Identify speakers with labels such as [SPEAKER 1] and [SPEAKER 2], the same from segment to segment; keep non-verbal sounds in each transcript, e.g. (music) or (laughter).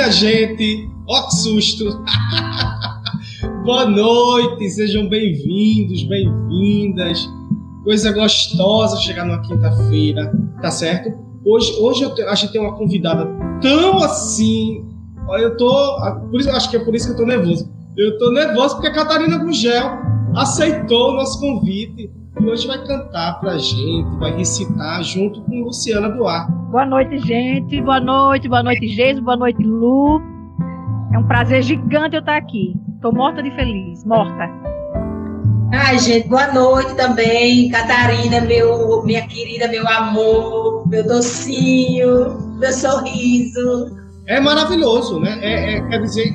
[SPEAKER 1] minha gente! Ó que susto! (laughs) Boa noite, sejam bem-vindos, bem-vindas. Coisa gostosa chegar numa quinta-feira, tá certo? Hoje, hoje eu te, a gente tem uma convidada tão assim. Eu tô. Por isso, acho que é por isso que eu tô nervoso. Eu tô nervoso porque a Catarina Gugel aceitou o nosso convite e hoje vai cantar pra gente, vai recitar junto com Luciana Duarte.
[SPEAKER 2] Boa noite, gente. Boa noite, boa noite, Geis. Boa noite, Lu. É um prazer gigante eu estar aqui. Tô morta de feliz, morta.
[SPEAKER 3] Ai, gente, boa noite também. Catarina, meu, minha querida, meu amor, meu docinho, meu sorriso.
[SPEAKER 1] É maravilhoso, né? É, é, quer dizer,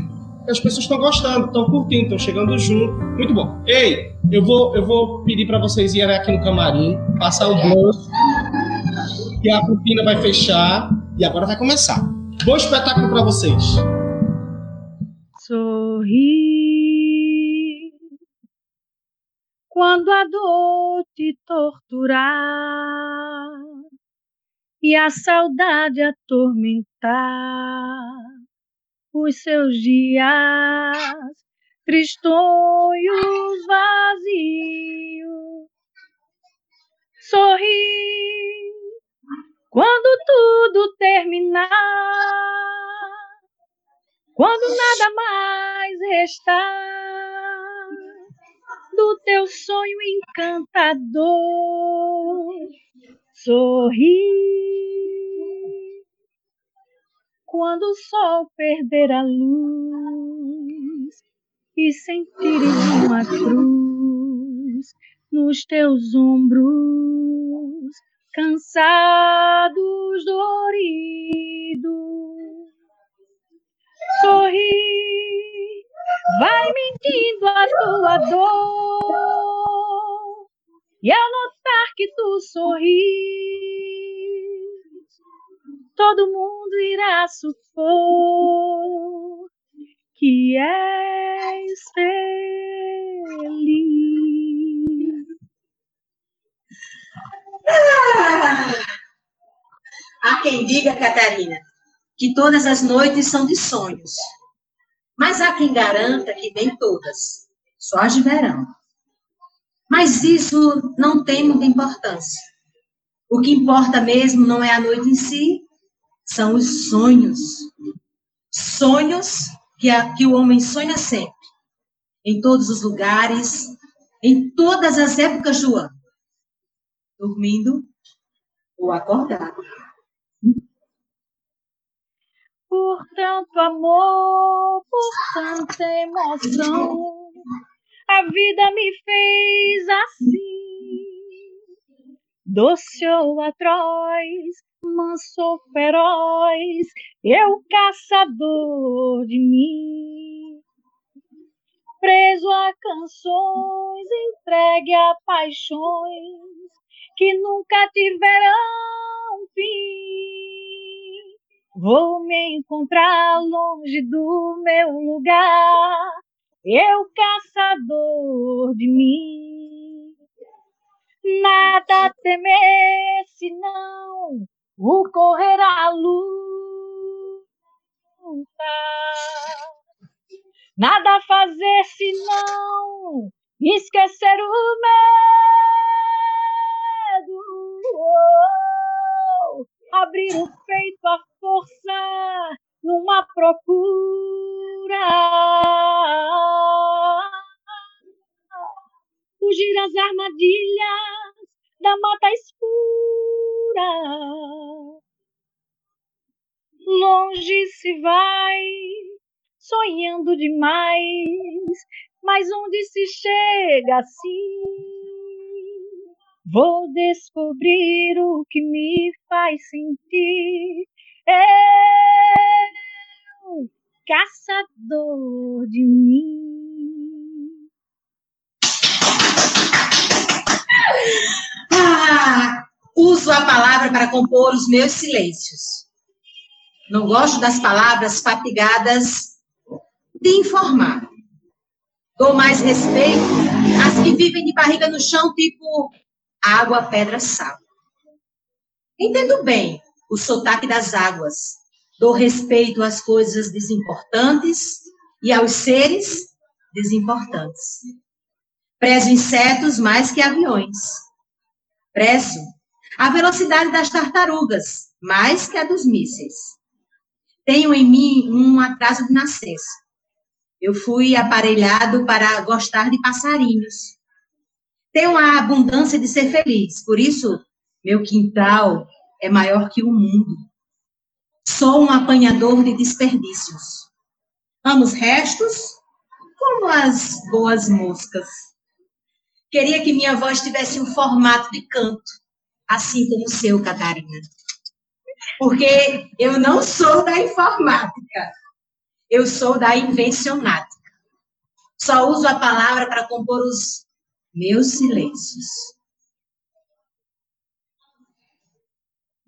[SPEAKER 1] as pessoas estão gostando, estão curtindo, estão chegando junto. Muito bom. Ei, eu vou, eu vou pedir para vocês irem aqui no camarim, passar o bolso, que a cortina vai fechar e agora vai começar. Bom espetáculo para vocês.
[SPEAKER 2] Sorri quando a dor te torturar e a saudade atormentar os seus dias tristonhos vazios. Sorri quando tudo terminar, quando nada mais restar do teu sonho encantador. Sorri quando o sol perder a luz e sentires uma cruz nos teus ombros, cansados, doridos. Sorri, vai mentindo a tua dor, e ao notar que tu sorris, todo mundo irá supor que és feliz.
[SPEAKER 3] Ah! Há quem diga, Catarina, que todas as noites são de sonhos. Mas há quem garanta que nem todas, só as de verão. Mas isso não tem muita importância. O que importa mesmo não é a noite em si, são os sonhos. Sonhos que, a, que o homem sonha sempre, em todos os lugares, em todas as épocas do ano, dormindo ou acordado.
[SPEAKER 2] Por tanto amor, por tanta emoção, a vida me fez assim, doce ou atroz, manso ou feroz, eu caçador de mim. Preso a canções, entregue a paixões que nunca tiverão fim. Vou me encontrar longe do meu lugar, eu caçador de mim. Nada temer senão o correr à luta. Nada a fazer senão esquecer o medo. Oh, abrir o peito à força numa procura. Fugir às armadilhas da mata escura. Longe se vai, sonhando demais, mas onde se chega assim? Vou descobrir o que me faz sentir. Eu, caçador de mim.
[SPEAKER 3] Ah, uso a palavra para compor os meus silêncios. Não gosto das palavras fatigadas de informar. Dou mais respeito às que vivem de barriga no chão, tipo água, pedra, sal. Entendo bem o sotaque das águas, Dou respeito às coisas desimportantes e aos seres desimportantes. Prezo insetos mais que aviões. Prezo a velocidade das tartarugas mais que a dos mísseis. Tenho em mim um atraso de nascença. Eu fui aparelhado para gostar de passarinhos. Tenho a abundância de ser feliz, por isso meu quintal é maior que o mundo. Sou um apanhador de desperdícios. Amo os restos como as boas moscas. Queria que minha voz tivesse um formato de canto, assim como o seu, Catarina. Porque eu não sou da informática, eu sou da invencionática. Só uso a palavra para compor os meus silêncios.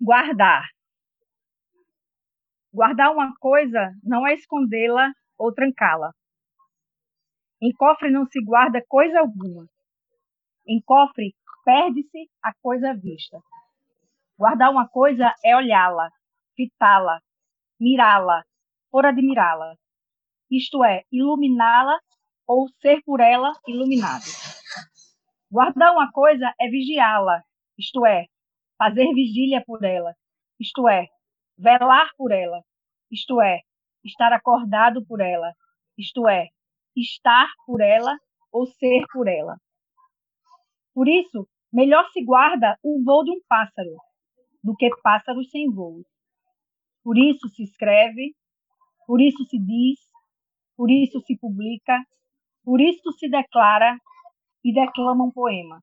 [SPEAKER 2] Guardar. Guardar uma coisa não é escondê-la ou trancá-la. Em cofre não se guarda coisa alguma. Em cofre perde-se a coisa vista. Guardar uma coisa é olhá-la, fitá-la, mirá-la, por admirá-la. Isto é, iluminá-la ou ser por ela iluminado. Guardar uma coisa é vigiá-la, isto é, fazer vigília por ela, isto é, velar por ela, isto é, estar acordado por ela, isto é, estar por ela ou ser por ela. Por isso, melhor se guarda o voo de um pássaro do que pássaros sem voo. Por isso se escreve, por isso se diz, por isso se publica, por isso se declara e declama um poema,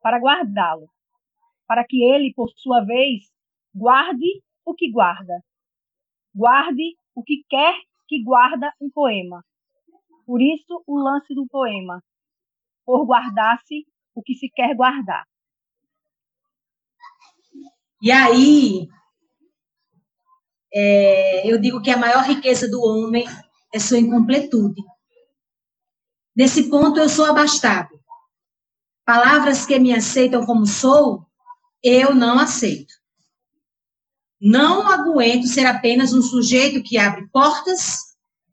[SPEAKER 2] para guardá-lo, para que ele, por sua vez, guarde o que guarda, guarde o que quer que guarda um poema. Por isso o lance do poema, por guardar-se o que se quer guardar.
[SPEAKER 3] E aí, é, eu digo que a maior riqueza do homem é sua incompletude. Nesse ponto, eu sou abastado. Palavras que me aceitam como sou, eu não aceito. Não aguento ser apenas um sujeito que abre portas,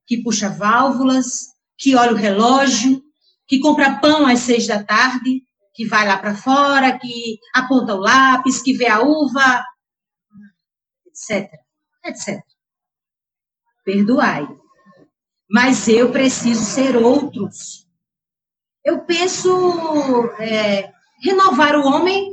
[SPEAKER 3] que puxa válvulas, que olha o relógio, que compra pão às seis da tarde, que vai lá para fora, que aponta o lápis, que vê a uva, etc, etc. Perdoai. Mas eu preciso ser outros. Eu penso é, renovar o homem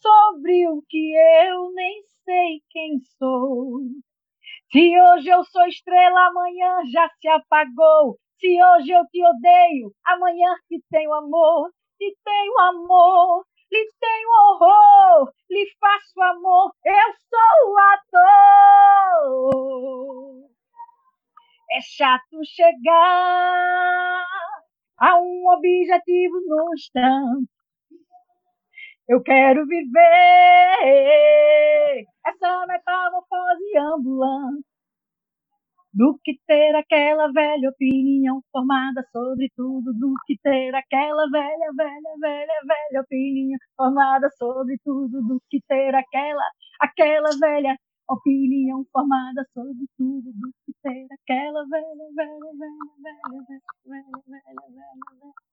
[SPEAKER 2] sobre o que eu nem sei quem sou. Se hoje eu sou estrela, amanhã já se apagou. Se hoje eu te odeio, amanhã te tenho amor lhe tenho amor, lhe tenho horror, lhe faço amor, eu sou ator. É chato chegar a um objetivo no instante. Eu quero viver essa metamorfose ambulante do que ter aquela velha opinião formada sobre tudo, do que ter aquela velha, velha, velha, velha opinião formada sobre tudo, do que ter aquela, aquela velha opinião formada sobre tudo, do que ter aquela velha, velha, velha, velha, velha, velha, velha, velha. velha.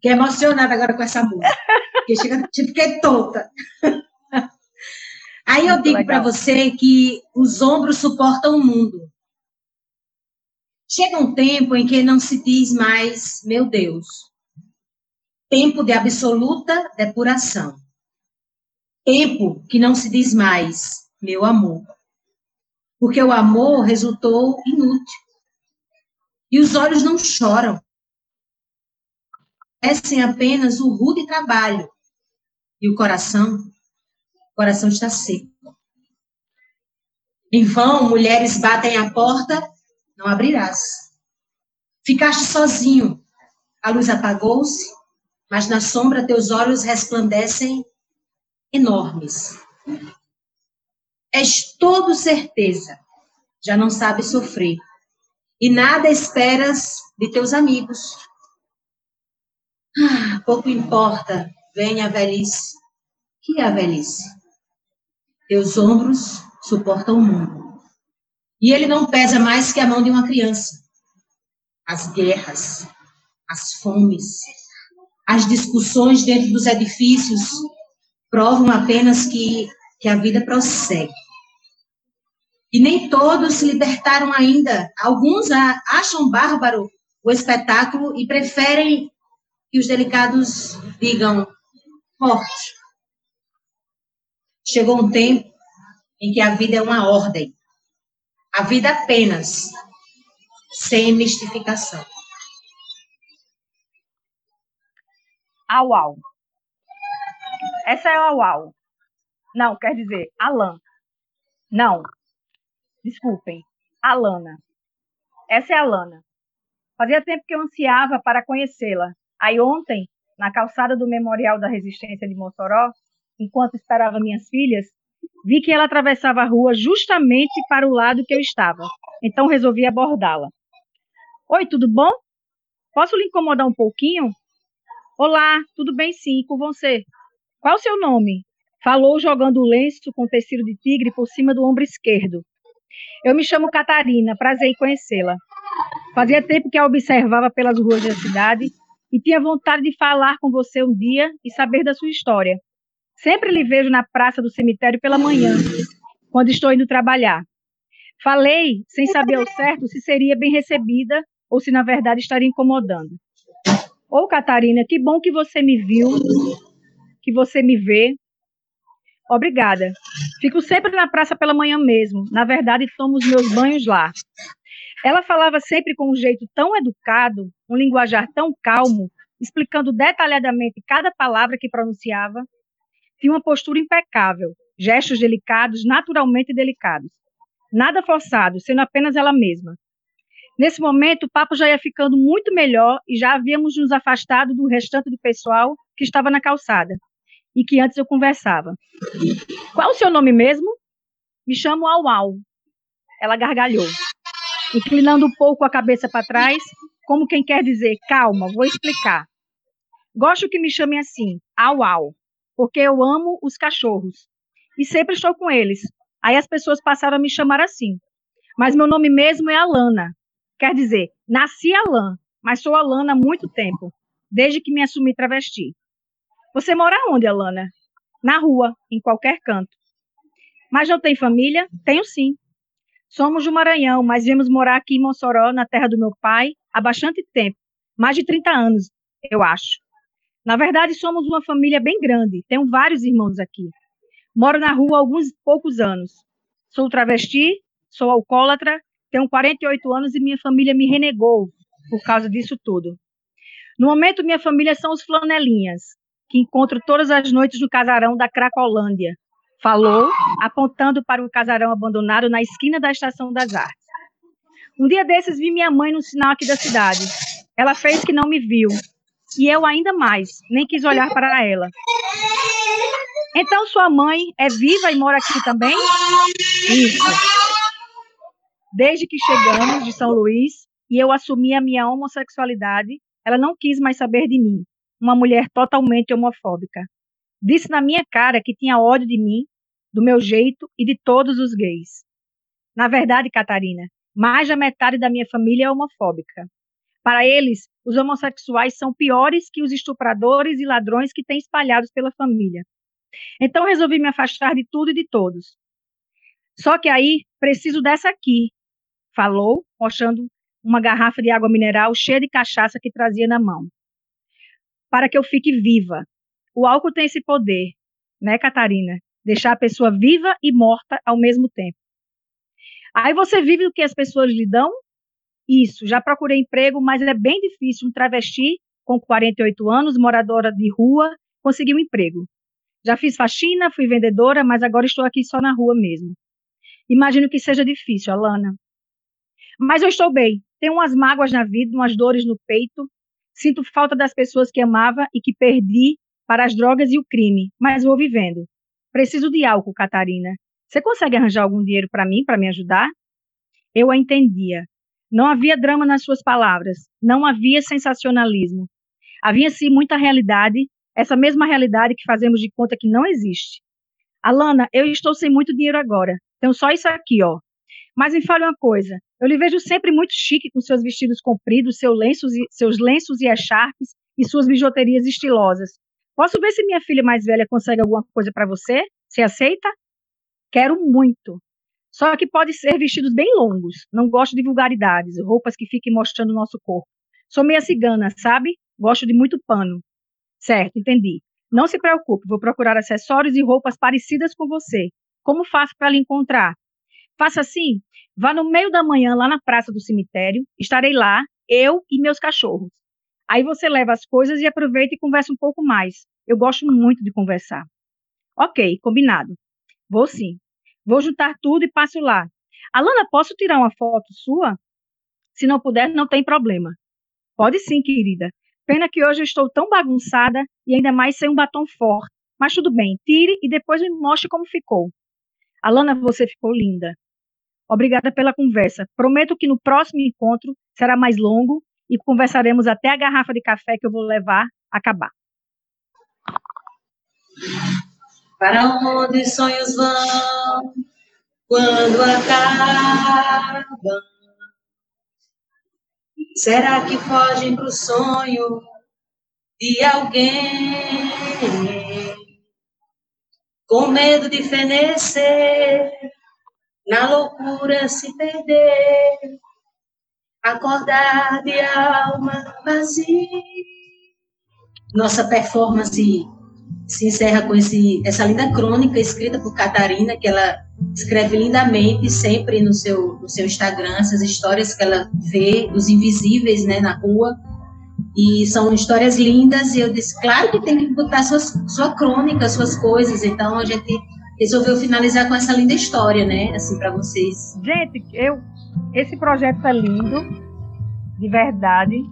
[SPEAKER 3] Fiquei emocionada agora com essa música. Porque chega, (laughs) tipo, fiquei tonta. Aí eu Muito digo para você que os ombros suportam o mundo. Chega um tempo em que não se diz mais, meu Deus, tempo de absoluta depuração. Tempo que não se diz mais, meu amor. Porque o amor resultou inútil. E os olhos não choram. Parecem apenas o rude trabalho. E o coração, o coração está seco. Em vão, mulheres batem a porta não abrirás. Ficaste sozinho, a luz apagou-se, mas na sombra teus olhos resplandecem enormes. És todo certeza, já não sabes sofrer, e nada esperas de teus amigos. Ah, pouco importa, vem a velhice. Que é a velhice? Teus ombros suportam o mundo. E ele não pesa mais que a mão de uma criança. As guerras, as fomes, as discussões dentro dos edifícios provam apenas que, que a vida prossegue. E nem todos se libertaram ainda. Alguns acham bárbaro o espetáculo e preferem que os delicados digam forte. Chegou um tempo em que a vida é uma ordem. A vida apenas, sem mistificação.
[SPEAKER 2] Au, au. Essa é a Uau. Não, quer dizer, Alan. Não. Desculpem. Alana. Essa é a Lana. Fazia tempo que eu ansiava para conhecê-la. Aí ontem, na calçada do Memorial da Resistência de Mossoró, enquanto esperava minhas filhas, Vi que ela atravessava a rua justamente para o lado que eu estava, então resolvi abordá-la. Oi, tudo bom? Posso lhe incomodar um pouquinho? Olá, tudo bem sim, com você. Qual o seu nome? Falou jogando o lenço com tecido de tigre por cima do ombro esquerdo. Eu me chamo Catarina, prazer em conhecê-la. Fazia tempo que a observava pelas ruas da cidade e tinha vontade de falar com você um dia e saber da sua história. Sempre lhe vejo na praça do cemitério pela manhã, quando estou indo trabalhar. Falei, sem saber ao certo se seria bem recebida ou se na verdade estaria incomodando. Ô, Catarina, que bom que você me viu, que você me vê. Obrigada. Fico sempre na praça pela manhã mesmo. Na verdade, tomo os meus banhos lá. Ela falava sempre com um jeito tão educado, um linguajar tão calmo, explicando detalhadamente cada palavra que pronunciava, tinha uma postura impecável, gestos delicados, naturalmente delicados. Nada forçado, sendo apenas ela mesma. Nesse momento, o papo já ia ficando muito melhor e já havíamos nos afastado do restante do pessoal que estava na calçada e que antes eu conversava. Qual o seu nome mesmo? Me chamo Auau. Ela gargalhou, inclinando um pouco a cabeça para trás, como quem quer dizer: calma, vou explicar. Gosto que me chamem assim, Auau porque eu amo os cachorros e sempre estou com eles. Aí as pessoas passaram a me chamar assim. Mas meu nome mesmo é Alana. Quer dizer, nasci Alan, mas sou Alana há muito tempo, desde que me assumi travesti. Você mora onde, Alana? Na rua, em qualquer canto. Mas não tem família? Tenho sim. Somos do Maranhão, mas viemos morar aqui em Mossoró, na terra do meu pai, há bastante tempo mais de 30 anos, eu acho. Na verdade, somos uma família bem grande. Tenho vários irmãos aqui. Moro na rua há alguns poucos anos. Sou travesti, sou alcoólatra, tenho 48 anos e minha família me renegou por causa disso tudo. No momento, minha família são os flanelinhas, que encontro todas as noites no casarão da Cracolândia. Falou, apontando para o casarão abandonado na esquina da Estação das Artes. Um dia desses vi minha mãe no sinal aqui da cidade. Ela fez que não me viu, e eu ainda mais, nem quis olhar para ela. Então sua mãe é viva e mora aqui também? Isso. Desde que chegamos de São Luís e eu assumi a minha homossexualidade, ela não quis mais saber de mim, uma mulher totalmente homofóbica. Disse na minha cara que tinha ódio de mim, do meu jeito e de todos os gays. Na verdade, Catarina, mais da metade da minha família é homofóbica. Para eles, os homossexuais são piores que os estupradores e ladrões que têm espalhados pela família. Então resolvi me afastar de tudo e de todos. Só que aí preciso dessa aqui, falou, mostrando uma garrafa de água mineral cheia de cachaça que trazia na mão. Para que eu fique viva. O álcool tem esse poder, né, Catarina? Deixar a pessoa viva e morta ao mesmo tempo. Aí você vive o que as pessoas lhe dão? Isso, já procurei emprego, mas é bem difícil um travesti com 48 anos, moradora de rua, conseguir um emprego. Já fiz faxina, fui vendedora, mas agora estou aqui só na rua mesmo. Imagino que seja difícil, Alana. Mas eu estou bem. Tenho umas mágoas na vida, umas dores no peito. Sinto falta das pessoas que amava e que perdi para as drogas e o crime, mas vou vivendo. Preciso de álcool, Catarina. Você consegue arranjar algum dinheiro para mim, para me ajudar? Eu a entendia. Não havia drama nas suas palavras, não havia sensacionalismo. Havia sim muita realidade, essa mesma realidade que fazemos de conta que não existe. Alana, eu estou sem muito dinheiro agora. Tenho só isso aqui, ó. Mas me fale uma coisa. Eu lhe vejo sempre muito chique com seus vestidos compridos, seus lenços e, seus lenços e echarpes e suas bijuterias estilosas. Posso ver se minha filha mais velha consegue alguma coisa para você? Você aceita? Quero muito. Só que pode ser vestidos bem longos. Não gosto de vulgaridades, roupas que fiquem mostrando o nosso corpo. Sou meia cigana, sabe? Gosto de muito pano. Certo, entendi. Não se preocupe, vou procurar acessórios e roupas parecidas com você. Como faço para lhe encontrar? Faça assim: vá no meio da manhã lá na praça do cemitério, estarei lá, eu e meus cachorros. Aí você leva as coisas e aproveita e conversa um pouco mais. Eu gosto muito de conversar. Ok, combinado. Vou sim. Vou juntar tudo e passo lá. Alana, posso tirar uma foto sua? Se não puder, não tem problema. Pode sim, querida. Pena que hoje eu estou tão bagunçada e ainda mais sem um batom forte. Mas tudo bem, tire e depois me mostre como ficou. Alana, você ficou linda. Obrigada pela conversa. Prometo que no próximo encontro será mais longo e conversaremos até a garrafa de café que eu vou levar acabar.
[SPEAKER 3] Para onde sonhos vão quando acabam? Será que fogem para o sonho de alguém? Com medo de fenecer, na loucura se perder, acordar de alma vazia. Nossa performance se encerra com esse, essa linda crônica escrita por Catarina, que ela escreve lindamente sempre no seu, no seu Instagram, essas histórias que ela vê, dos invisíveis né, na rua. E são histórias lindas, e eu disse, claro que tem que botar suas, sua crônica, suas coisas, então a gente resolveu finalizar com essa linda história, né, assim, para vocês.
[SPEAKER 2] Gente, eu, esse projeto é lindo, de verdade,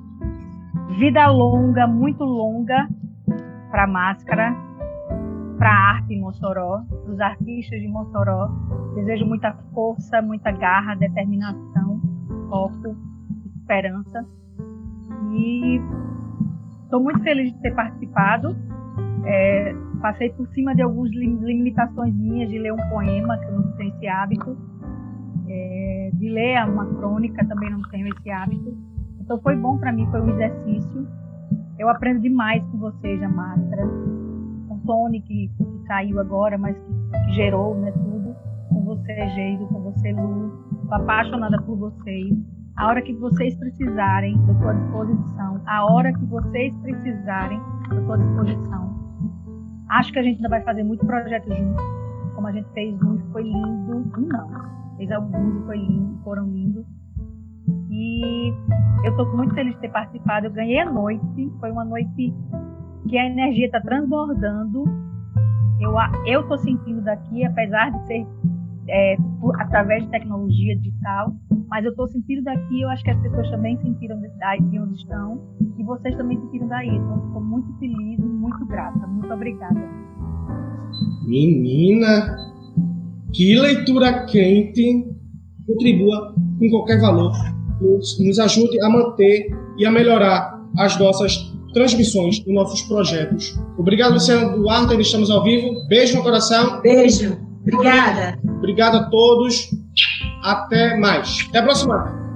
[SPEAKER 2] vida longa, muito longa para Máscara, para a arte em Mossoró, para os artistas de Mossoró. Desejo muita força, muita garra, determinação, foco, esperança. E estou muito feliz de ter participado. É, passei por cima de algumas limitações minhas de ler um poema, que eu não tenho esse hábito. É, de ler uma crônica, também não tenho esse hábito. Então foi bom para mim, foi um exercício. Eu aprendo demais com vocês, a máscara Tony, que, que saiu agora, mas que, que, gerou né, tudo, com você, Geiso, com você, Lu. Estou apaixonada por vocês. A hora que vocês precisarem, eu estou à disposição. A hora que vocês precisarem, eu estou à disposição. Acho que a gente ainda vai fazer muito projeto junto, como a gente fez e foi lindo. Não, fez alguns e foi lindo, foram lindos. E eu estou muito feliz de ter participado. Eu ganhei a noite, foi uma noite que a energia está transbordando. Eu eu estou sentindo daqui, apesar de ser é, por, através de tecnologia digital, mas eu estou sentindo daqui. Eu acho que as pessoas também sentiram daí de onde estão e vocês também sentiram daí. Então, estou muito feliz e muito grata. Muito obrigada.
[SPEAKER 1] Menina, que leitura quente! Contribua com qualquer valor, nos, nos ajude a manter e a melhorar as nossas transmissões dos nossos projetos. Obrigado, Luciano Duarte, estamos ao vivo. Beijo no coração.
[SPEAKER 3] Beijo. Obrigada.
[SPEAKER 1] Obrigado a todos. Até mais. Até a próxima.